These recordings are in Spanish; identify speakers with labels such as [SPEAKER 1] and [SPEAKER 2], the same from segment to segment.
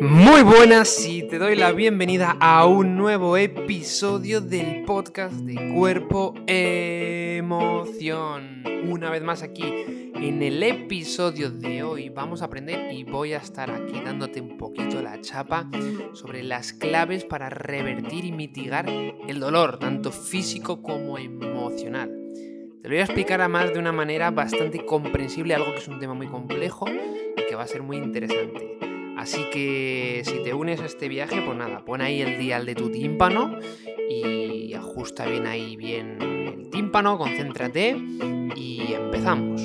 [SPEAKER 1] Muy buenas y te doy la bienvenida a un nuevo episodio del podcast de Cuerpo Emoción. Una vez más aquí en el episodio de hoy vamos a aprender y voy a estar aquí dándote un poquito la chapa sobre las claves para revertir y mitigar el dolor, tanto físico como emocional. Te lo voy a explicar a más de una manera bastante comprensible, algo que es un tema muy complejo y que va a ser muy interesante. Así que si te unes a este viaje, pues nada, pon ahí el dial de tu tímpano y ajusta bien ahí bien el tímpano, concéntrate y empezamos.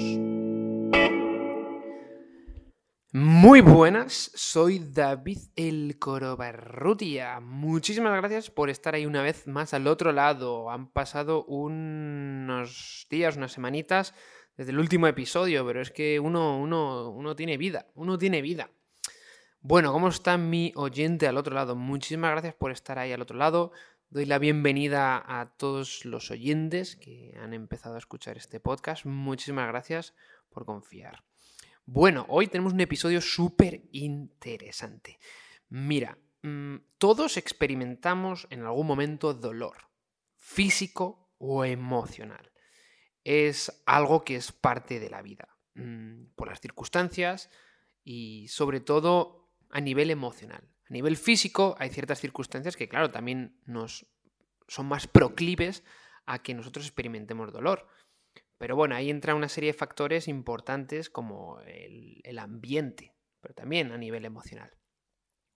[SPEAKER 1] Muy buenas, soy David el Corobarrutia. Muchísimas gracias por estar ahí una vez más al otro lado. Han pasado unos días, unas semanitas desde el último episodio, pero es que uno, uno, uno tiene vida, uno tiene vida. Bueno, ¿cómo está mi oyente al otro lado? Muchísimas gracias por estar ahí al otro lado. Doy la bienvenida a todos los oyentes que han empezado a escuchar este podcast. Muchísimas gracias por confiar. Bueno, hoy tenemos un episodio súper interesante. Mira, mm, todos experimentamos en algún momento dolor, físico o emocional. Es algo que es parte de la vida, mm, por las circunstancias y sobre todo a nivel emocional. A nivel físico hay ciertas circunstancias que, claro, también nos son más proclives a que nosotros experimentemos dolor. Pero bueno, ahí entra una serie de factores importantes como el, el ambiente, pero también a nivel emocional.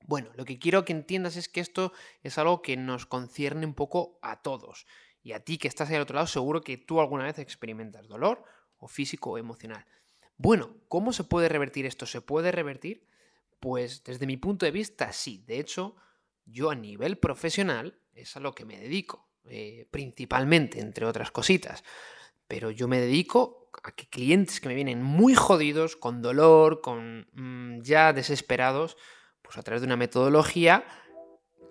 [SPEAKER 1] Bueno, lo que quiero que entiendas es que esto es algo que nos concierne un poco a todos. Y a ti que estás ahí al otro lado, seguro que tú alguna vez experimentas dolor, o físico o emocional. Bueno, ¿cómo se puede revertir esto? ¿Se puede revertir? Pues desde mi punto de vista sí. De hecho, yo a nivel profesional es a lo que me dedico, eh, principalmente, entre otras cositas. Pero yo me dedico a que clientes que me vienen muy jodidos, con dolor, con mm, ya desesperados, pues a través de una metodología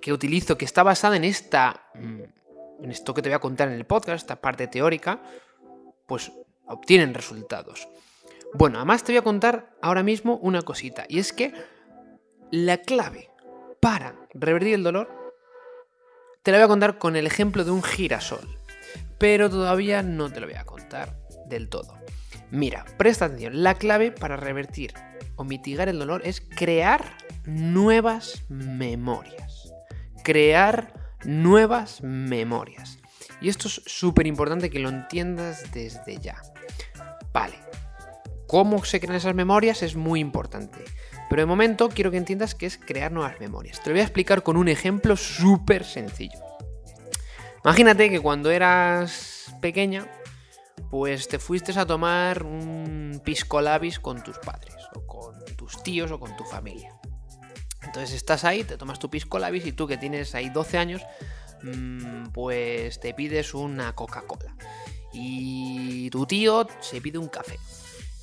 [SPEAKER 1] que utilizo, que está basada en esta, mm, en esto que te voy a contar en el podcast, esta parte teórica, pues obtienen resultados. Bueno, además te voy a contar ahora mismo una cosita, y es que la clave para revertir el dolor te la voy a contar con el ejemplo de un girasol, pero todavía no te lo voy a contar del todo. Mira, presta atención, la clave para revertir o mitigar el dolor es crear nuevas memorias. Crear nuevas memorias. Y esto es súper importante que lo entiendas desde ya. Vale, ¿cómo se crean esas memorias? Es muy importante. Pero de momento quiero que entiendas que es crear nuevas memorias. Te lo voy a explicar con un ejemplo súper sencillo. Imagínate que cuando eras pequeña, pues te fuiste a tomar un pisco labis con tus padres, o con tus tíos, o con tu familia. Entonces estás ahí, te tomas tu pisco labis y tú que tienes ahí 12 años, mm, pues te pides una Coca-Cola. Y tu tío se pide un café.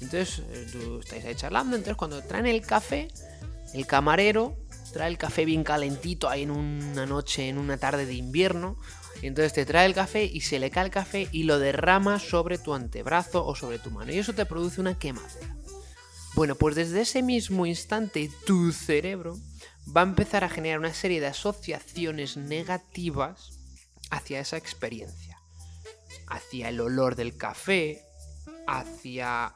[SPEAKER 1] Entonces, eh, tú estáis ahí charlando, entonces cuando traen el café, el camarero trae el café bien calentito ahí en una noche, en una tarde de invierno, entonces te trae el café y se le cae el café y lo derrama sobre tu antebrazo o sobre tu mano, y eso te produce una quemadura. Bueno, pues desde ese mismo instante tu cerebro va a empezar a generar una serie de asociaciones negativas hacia esa experiencia. Hacia el olor del café, hacia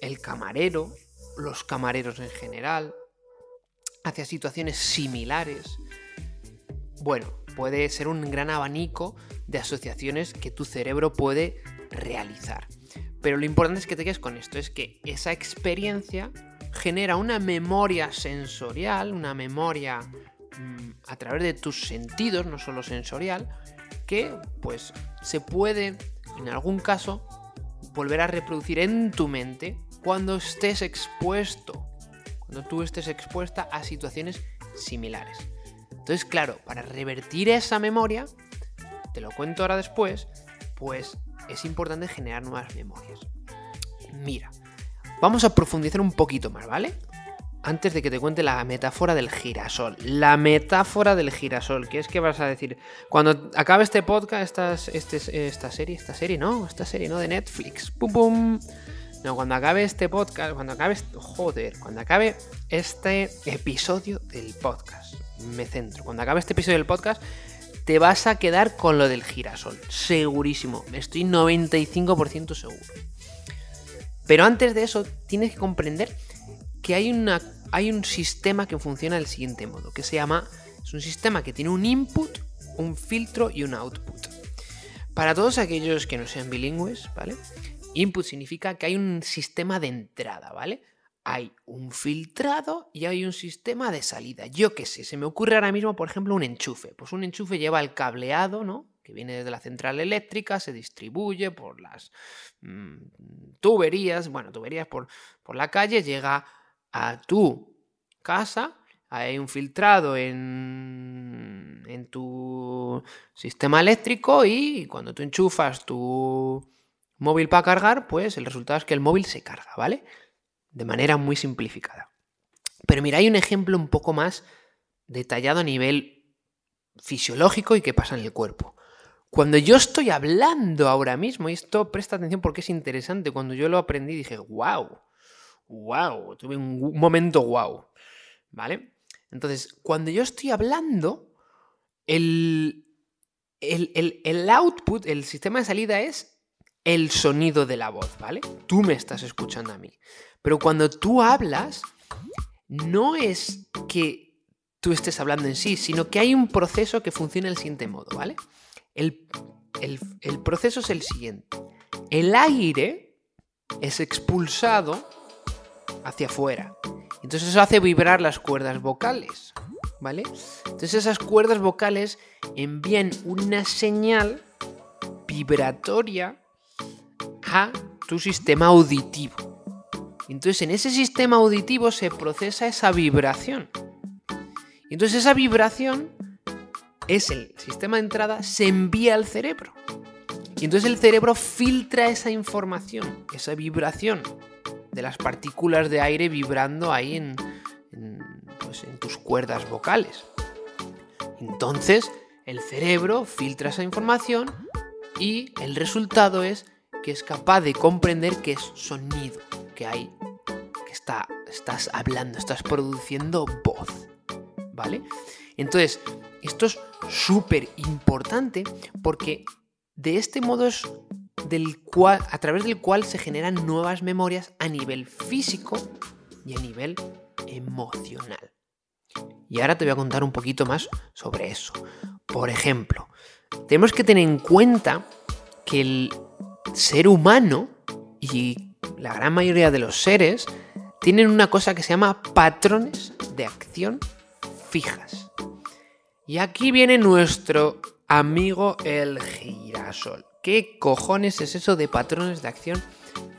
[SPEAKER 1] el camarero, los camareros en general, hacia situaciones similares. Bueno, puede ser un gran abanico de asociaciones que tu cerebro puede realizar. Pero lo importante es que te quedes con esto, es que esa experiencia genera una memoria sensorial, una memoria mm, a través de tus sentidos, no solo sensorial, que pues se puede en algún caso volver a reproducir en tu mente cuando estés expuesto, cuando tú estés expuesta a situaciones similares. Entonces, claro, para revertir esa memoria, te lo cuento ahora después, pues es importante generar nuevas memorias. Mira, vamos a profundizar un poquito más, ¿vale? Antes de que te cuente la metáfora del girasol. La metáfora del girasol. ¿Qué es que vas a decir? Cuando acabe este podcast, esta, este, esta serie, esta serie, no, esta serie, ¿no? De Netflix. ¡Pum, pum! No, cuando acabe este podcast, cuando acabe, joder, cuando acabe este episodio del podcast, me centro, cuando acabe este episodio del podcast, te vas a quedar con lo del girasol, segurísimo, estoy 95% seguro. Pero antes de eso, tienes que comprender que hay, hay un sistema que funciona del siguiente modo, que se llama, es un sistema que tiene un input, un filtro y un output. Para todos aquellos que no sean bilingües, ¿vale? Input significa que hay un sistema de entrada, ¿vale? Hay un filtrado y hay un sistema de salida. Yo qué sé, se me ocurre ahora mismo, por ejemplo, un enchufe. Pues un enchufe lleva el cableado, ¿no? Que viene desde la central eléctrica, se distribuye por las mm, tuberías, bueno, tuberías por, por la calle, llega a tu casa hay un filtrado en, en, tu sistema eléctrico y cuando tú enchufas tu móvil para cargar, pues el resultado es que el móvil se carga, ¿vale? De manera muy simplificada. Pero mira, hay un ejemplo un poco más detallado a nivel fisiológico y qué pasa en el cuerpo. Cuando yo estoy hablando ahora mismo, y esto presta atención porque es interesante, cuando yo lo aprendí dije, wow, wow, tuve un momento wow, ¿vale? Entonces, cuando yo estoy hablando, el, el, el, el output, el sistema de salida es el sonido de la voz, ¿vale? Tú me estás escuchando a mí. Pero cuando tú hablas, no es que tú estés hablando en sí, sino que hay un proceso que funciona del siguiente modo, ¿vale? El, el proceso es el siguiente. El aire es expulsado hacia afuera. Entonces eso hace vibrar las cuerdas vocales, ¿vale? Entonces esas cuerdas vocales envían una señal vibratoria a tu sistema auditivo. Entonces en ese sistema auditivo se procesa esa vibración. Entonces esa vibración es el sistema de entrada, se envía al cerebro. Y entonces el cerebro filtra esa información, esa vibración de las partículas de aire vibrando ahí en, pues en tus cuerdas vocales. Entonces el cerebro filtra esa información y el resultado es que es capaz de comprender que es sonido, que hay, que está, estás hablando, estás produciendo voz, ¿vale? Entonces, esto es súper importante porque de este modo es del cual, a través del cual se generan nuevas memorias a nivel físico y a nivel emocional. Y ahora te voy a contar un poquito más sobre eso. Por ejemplo, tenemos que tener en cuenta que el ser humano y la gran mayoría de los seres tienen una cosa que se llama patrones de acción fijas. Y aquí viene nuestro amigo el girasol. ¿Qué cojones es eso de patrones de acción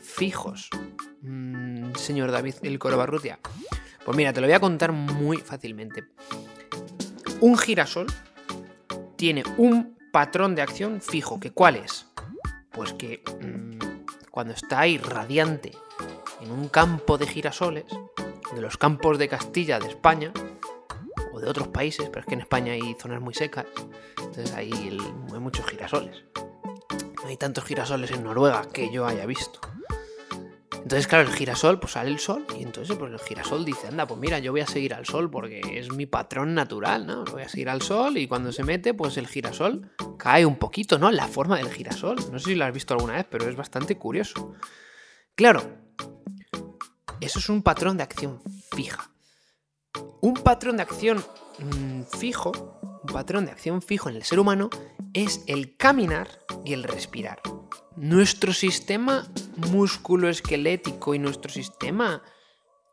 [SPEAKER 1] fijos? Mm, señor David el Corobarrutia. Pues mira, te lo voy a contar muy fácilmente. Un girasol tiene un patrón de acción fijo, que cuál es? Pues que mm, cuando está ahí radiante en un campo de girasoles, de los campos de Castilla, de España, o de otros países, pero es que en España hay zonas muy secas, entonces ahí hay muchos girasoles. No hay tantos girasoles en Noruega que yo haya visto. Entonces, claro, el girasol, pues sale el sol y entonces pues el girasol dice, anda, pues mira, yo voy a seguir al sol porque es mi patrón natural, ¿no? Voy a seguir al sol y cuando se mete, pues el girasol cae un poquito, ¿no? La forma del girasol. No sé si lo has visto alguna vez, pero es bastante curioso. Claro, eso es un patrón de acción fija. Un patrón de acción mm, fijo, un patrón de acción fijo en el ser humano es el caminar y el respirar nuestro sistema musculoesquelético y nuestro sistema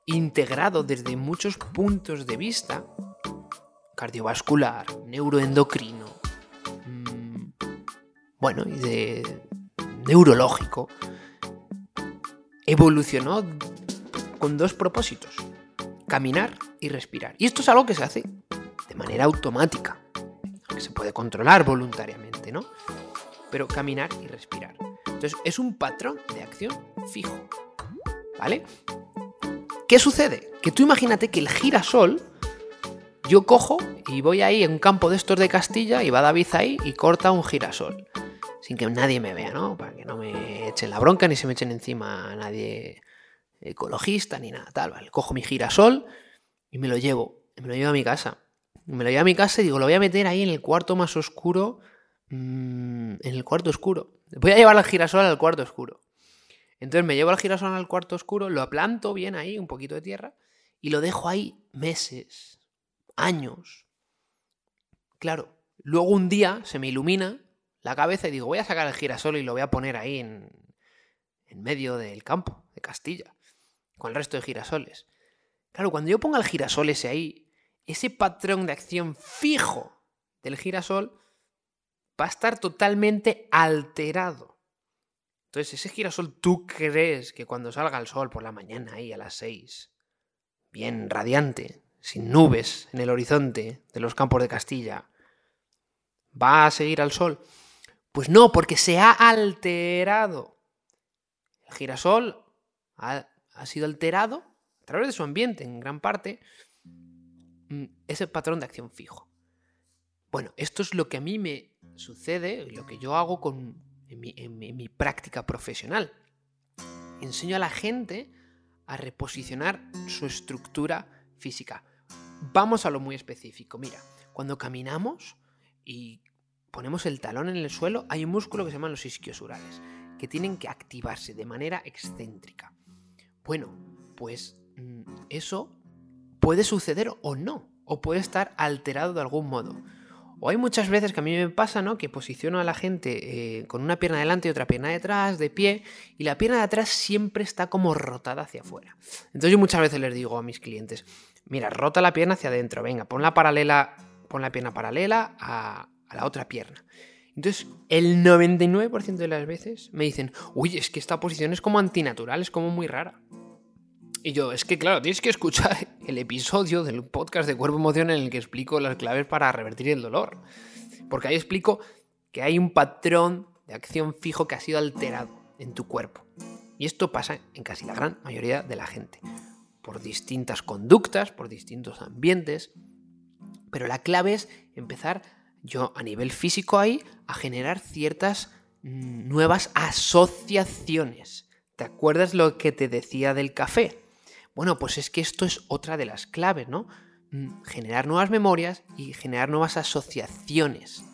[SPEAKER 1] integrado desde muchos puntos de vista, cardiovascular, neuroendocrino, bueno, y de neurológico, evolucionó con dos propósitos, caminar y respirar. Y esto es algo que se hace de manera automática, que se puede controlar voluntariamente, ¿no? Pero caminar y respirar. Entonces es un patrón de acción fijo. ¿Vale? ¿Qué sucede? Que tú imagínate que el girasol, yo cojo y voy ahí en un campo de estos de Castilla y va David ahí y corta un girasol. Sin que nadie me vea, ¿no? Para que no me echen la bronca ni se me echen encima a nadie ecologista ni nada, tal. Cojo mi girasol y me lo llevo, me lo llevo a mi casa. Me lo llevo a mi casa y digo, lo voy a meter ahí en el cuarto más oscuro, mm, en el cuarto oscuro. Voy a llevar el girasol al cuarto oscuro. Entonces me llevo el girasol al cuarto oscuro, lo planto bien ahí, un poquito de tierra, y lo dejo ahí meses, años. Claro, luego un día se me ilumina la cabeza y digo, voy a sacar el girasol y lo voy a poner ahí en, en medio del campo de Castilla, con el resto de girasoles. Claro, cuando yo ponga el girasol ese ahí, ese patrón de acción fijo del girasol va a estar totalmente alterado. Entonces, ese girasol, ¿tú crees que cuando salga el sol por la mañana ahí a las 6, bien radiante, sin nubes en el horizonte de los campos de Castilla, va a seguir al sol? Pues no, porque se ha alterado. El girasol ha, sido alterado a través de su ambiente, en gran parte, mm, ese patrón de acción fijo. Bueno, esto es lo que a mí me sucede, lo que yo hago con, en, mi, práctica profesional. Enseño a la gente a reposicionar su estructura física. Vamos a lo muy específico. Mira, cuando caminamos y ponemos el talón en el suelo, hay un músculo que se llama los isquiosurales, que tienen que activarse de manera excéntrica. Bueno, pues mm, eso puede suceder o no, o puede estar alterado de algún modo. O hay muchas veces que a mí me pasa, ¿no? Que posiciono a la gente eh, con una pierna delante y otra pierna detrás, de pie, y la pierna de atrás siempre está como rotada hacia afuera. Entonces yo muchas veces les digo a mis clientes, mira, rota la pierna hacia adentro, venga, pon la paralela, pon la pierna paralela a, a la otra pierna. Entonces, el 99% de las veces me dicen, uy, es que esta posición es como antinatural, es como muy rara. Y yo, es que claro, tienes que escuchar el episodio del podcast de Cuerpo Emoción en el que explico las claves para revertir el dolor. Porque ahí explico que hay un patrón de acción fijo que ha sido alterado en tu cuerpo. Y esto pasa en casi la gran mayoría de la gente. Por distintas conductas, por distintos ambientes. Pero la clave es empezar yo a nivel físico ahí a generar ciertas mm, nuevas asociaciones. ¿Te acuerdas lo que te decía del café? Bueno, pues es que esto es otra de las claves, ¿no? Mm, generar nuevas memorias y generar nuevas asociaciones.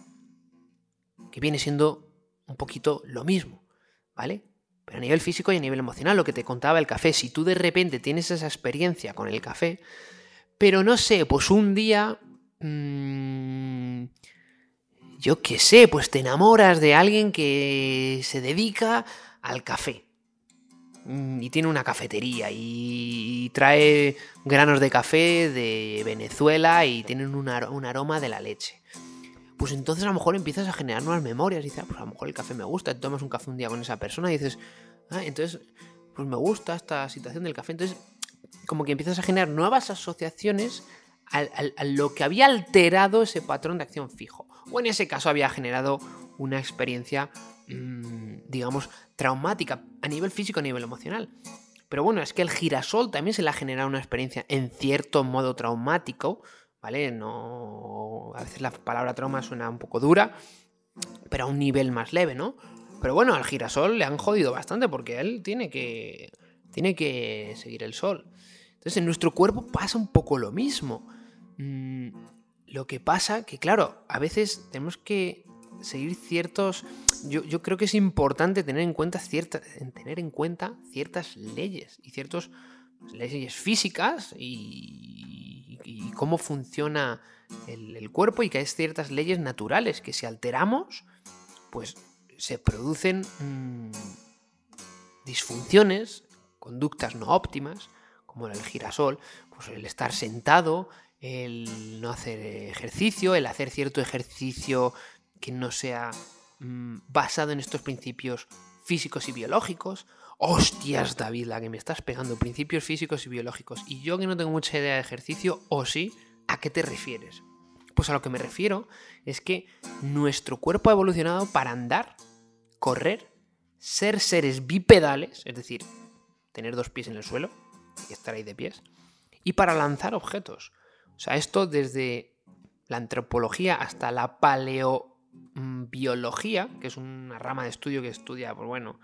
[SPEAKER 1] Que viene siendo un poquito lo mismo, ¿vale? Pero a nivel físico y a nivel emocional, lo que te contaba el café, si tú de repente tienes esa experiencia con el café, pero no sé, pues un día... Mmm, yo qué sé, pues te enamoras de alguien que se dedica al café. Mm, y tiene una cafetería y trae granos de café de Venezuela y tienen un, aroma de la leche. Pues entonces a lo mejor empiezas a generar nuevas memorias y dices, ah, pues a lo mejor el café me gusta, tomas un café un día con esa persona y dices, ah, entonces, pues me gusta esta situación del café. Entonces, como que empiezas a generar nuevas asociaciones a lo que había alterado ese patrón de acción fijo. O en ese caso había generado una experiencia Mm, digamos, traumática a nivel físico, a nivel emocional. Pero bueno, es que el girasol también se le ha generado una experiencia en cierto modo traumático, ¿vale? No. A veces la palabra trauma suena un poco dura, pero a un nivel más leve, ¿no? Pero bueno, al girasol le han jodido bastante porque él tiene que. Tiene que seguir el sol. Entonces, en nuestro cuerpo pasa un poco lo mismo. Lo que pasa que, claro, a veces tenemos que seguir ciertos. Yo, creo que es importante tener en cuenta ciertas. tener en cuenta ciertas leyes y ciertas leyes físicas y, cómo funciona el, cuerpo y que hay ciertas leyes naturales que si alteramos, pues se producen mm, disfunciones, conductas no óptimas, como el girasol, pues el estar sentado, el no hacer ejercicio, el hacer cierto ejercicio que no sea mm, basado en estos principios físicos y biológicos. Hostias, David, la que me estás pegando, principios físicos y biológicos. Y yo que no tengo mucha idea de ejercicio, o sí, ¿a qué te refieres? Pues a lo que me refiero es que nuestro cuerpo ha evolucionado para andar, correr, ser seres bipedales, es decir, tener dos pies en el suelo y estar ahí de pies, y para lanzar objetos. O sea, esto desde la antropología hasta la paleo mm, biología, que es una rama de estudio que estudia, pues bueno,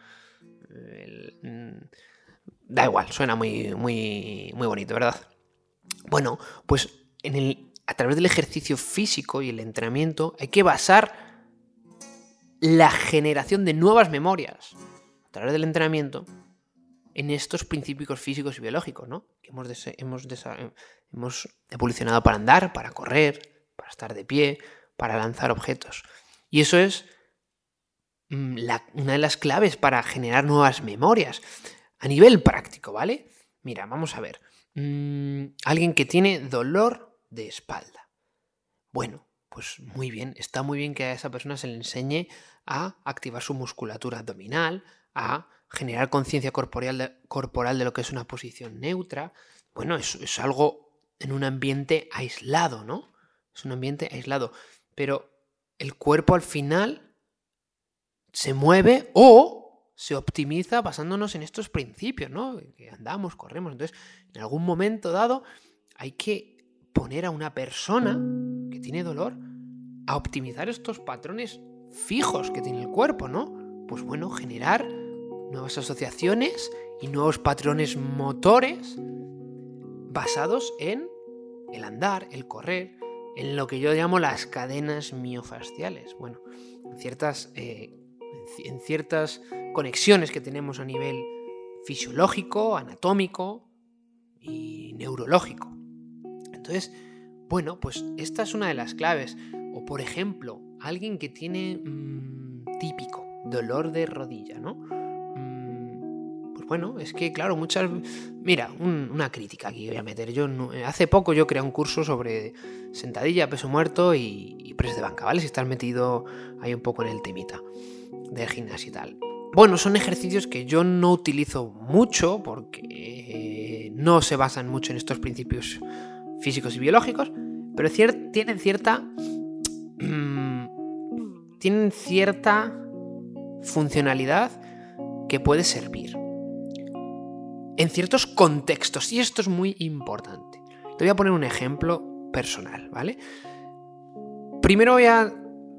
[SPEAKER 1] mm, da igual, suena muy, muy, muy bonito, ¿verdad? Bueno, pues a través del ejercicio físico y el entrenamiento hay que basar la generación de nuevas memorias a través del entrenamiento en estos principios físicos y biológicos, ¿no? Que hemos, hemos, hemos evolucionado para andar, para correr, para estar de pie, para lanzar objetos. Y eso es mm, una de las claves para generar nuevas memorias a nivel práctico, ¿vale? Mira, vamos a ver. Mm, alguien que tiene dolor de espalda. Bueno, pues muy bien, está muy bien que a esa persona se le enseñe a activar su musculatura abdominal, a generar conciencia corporal de, lo que es una posición neutra. Bueno, es, es algo en un ambiente aislado, ¿no? Es un ambiente aislado. Pero el cuerpo al final se mueve o se optimiza basándonos en estos principios, ¿no? Que andamos, corremos. Entonces, en algún momento dado hay que poner a una persona que tiene dolor a optimizar estos patrones fijos que tiene el cuerpo, ¿no? Pues bueno, generar nuevas asociaciones y nuevos patrones motores basados en el andar, el correr, en lo que yo llamo las cadenas miofasciales. Bueno, en ciertas, eh, en ciertas conexiones que tenemos a nivel fisiológico, anatómico y neurológico. Entonces, bueno, pues esta es una de las claves. O por ejemplo, alguien que tiene mm, típico dolor de rodilla, ¿no? Bueno, es que claro, muchas... Mira, una crítica aquí voy a meter. Yo hace poco yo creé un curso sobre sentadilla, peso muerto y, y de banca, ¿vale? Si estás metido ahí un poco en el temita del gimnasio y tal. Bueno, son ejercicios que yo no utilizo mucho porque eh, no se basan mucho en estos principios físicos y biológicos, pero tienen cierta... tienen cierta funcionalidad que puede servir en ciertos contextos. Y esto es muy importante. Te voy a poner un ejemplo personal, ¿vale? Primero voy a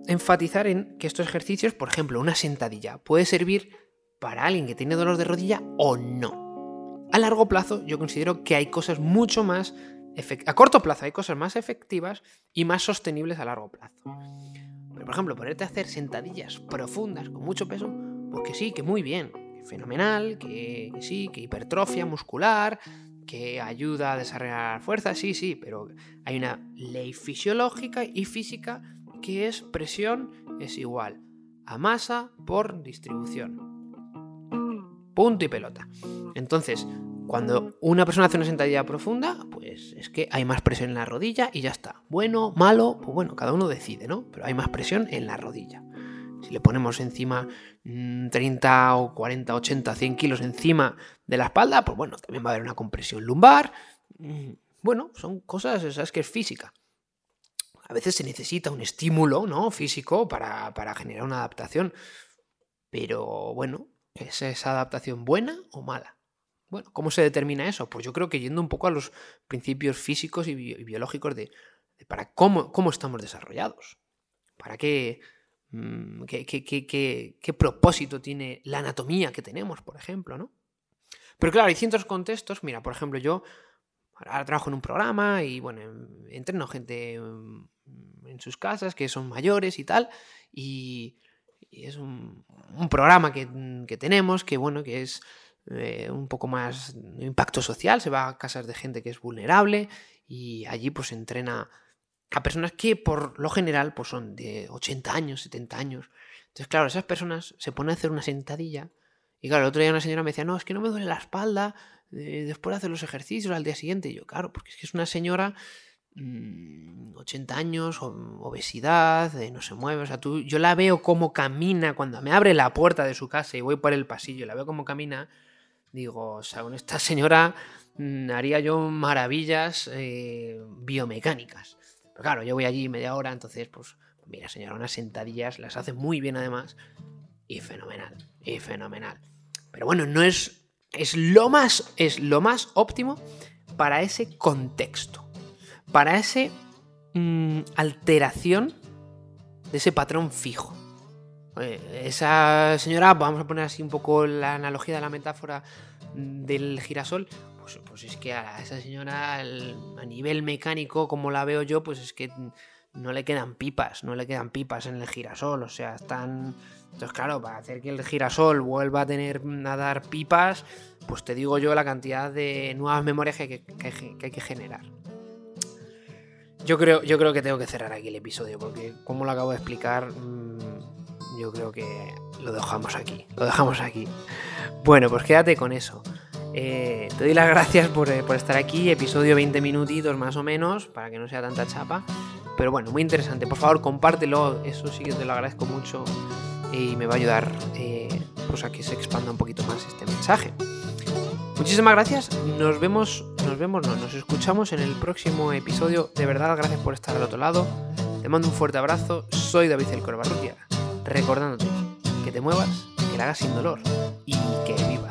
[SPEAKER 1] enfatizar en que estos ejercicios, por ejemplo, una sentadilla, puede servir para alguien que tiene dolor de rodilla o no. A largo plazo yo considero que hay cosas mucho más... A corto plazo hay cosas más efectivas y más sostenibles a largo plazo. por ejemplo, ponerte a hacer sentadillas profundas con mucho peso, pues que sí, que muy bien fenomenal, que, sí, que hipertrofia muscular, que ayuda a desarrollar fuerza, sí, sí, pero hay una ley fisiológica y física que es presión es igual a masa por distribución. Punto y pelota. Entonces, cuando una persona hace una sentadilla profunda, pues es que hay más presión en la rodilla y ya está. Bueno, malo, pues bueno, cada uno decide, ¿no? Pero hay más presión en la rodilla. Si le ponemos encima 30 mm, o 40, 80, 100 kilos encima de la espalda, pues bueno, también va a haber una compresión lumbar. Mm, bueno, son cosas, esas que es física. A veces se necesita un estímulo ¿no? físico para, generar una adaptación. Pero bueno, ¿es esa adaptación buena o mala? Bueno, ¿cómo se determina eso? Pues yo creo que yendo un poco a los principios físicos y, biológicos de, de, para cómo, cómo estamos desarrollados. Para qué Mm, ¿Qué, propósito tiene la anatomía que tenemos, por ejemplo, ¿no? Pero claro, hay ciertos contextos, mira, por ejemplo, yo ahora trabajo en un programa y, bueno, entreno gente mm, en sus casas que son mayores y tal, y, es un, programa que, tenemos que, bueno, que es eh, un poco más impacto social, se va a casas de gente que es vulnerable y allí pues entrena a personas que por lo general pues son de 80 años, 70 años. Entonces, claro, esas personas se ponen a hacer una sentadilla. Y claro, el otro día una señora me decía, no, es que no me duele la espalda eh, después de hacer los ejercicios al día siguiente. Y yo, claro, porque es que es una señora, 80 mm, años, obesidad, no se mueve. O sea, tú, yo la veo como camina cuando me abre la puerta de su casa y voy por el pasillo, la veo como camina. Digo, o sea, con esta señora mm, haría yo maravillas eh, biomecánicas claro, yo voy allí media hora, entonces, pues, mira, señora, unas sentadillas, las hace muy bien además. Y fenomenal, y fenomenal. Pero bueno, no es. Es lo más. Es lo más óptimo para ese contexto. Para esa mm, alteración de ese patrón fijo. Eh, esa señora, vamos a poner así un poco la analogía de la metáfora del girasol, pues, pues es que a esa señora a nivel mecánico, como la veo yo, pues es que no le quedan pipas, no le quedan pipas en el girasol, o sea, están... Entonces, claro, para hacer que el girasol vuelva a tener a dar pipas, pues te digo yo la cantidad de nuevas memorias que hay que, generar. Yo creo, yo creo que tengo que cerrar aquí el episodio, porque como lo acabo de explicar, mm, yo creo que lo dejamos aquí, lo dejamos aquí. Bueno, pues quédate con eso. Eh, te doy las gracias por, eh, por, estar aquí, episodio 20 minutitos más o menos, para que no sea tanta chapa. Pero bueno, muy interesante. Por favor, compártelo. Eso sí que te lo agradezco mucho y me va a ayudar eh, pues a que se expanda un poquito más este mensaje. Muchísimas gracias. Nos vemos, nos vemos, no, nos escuchamos en el próximo episodio. De verdad, gracias por estar al otro lado. Te mando un fuerte abrazo. Soy David El Corbarrutia. Recordándote que te muevas, que la hagas sin dolor y que vivas.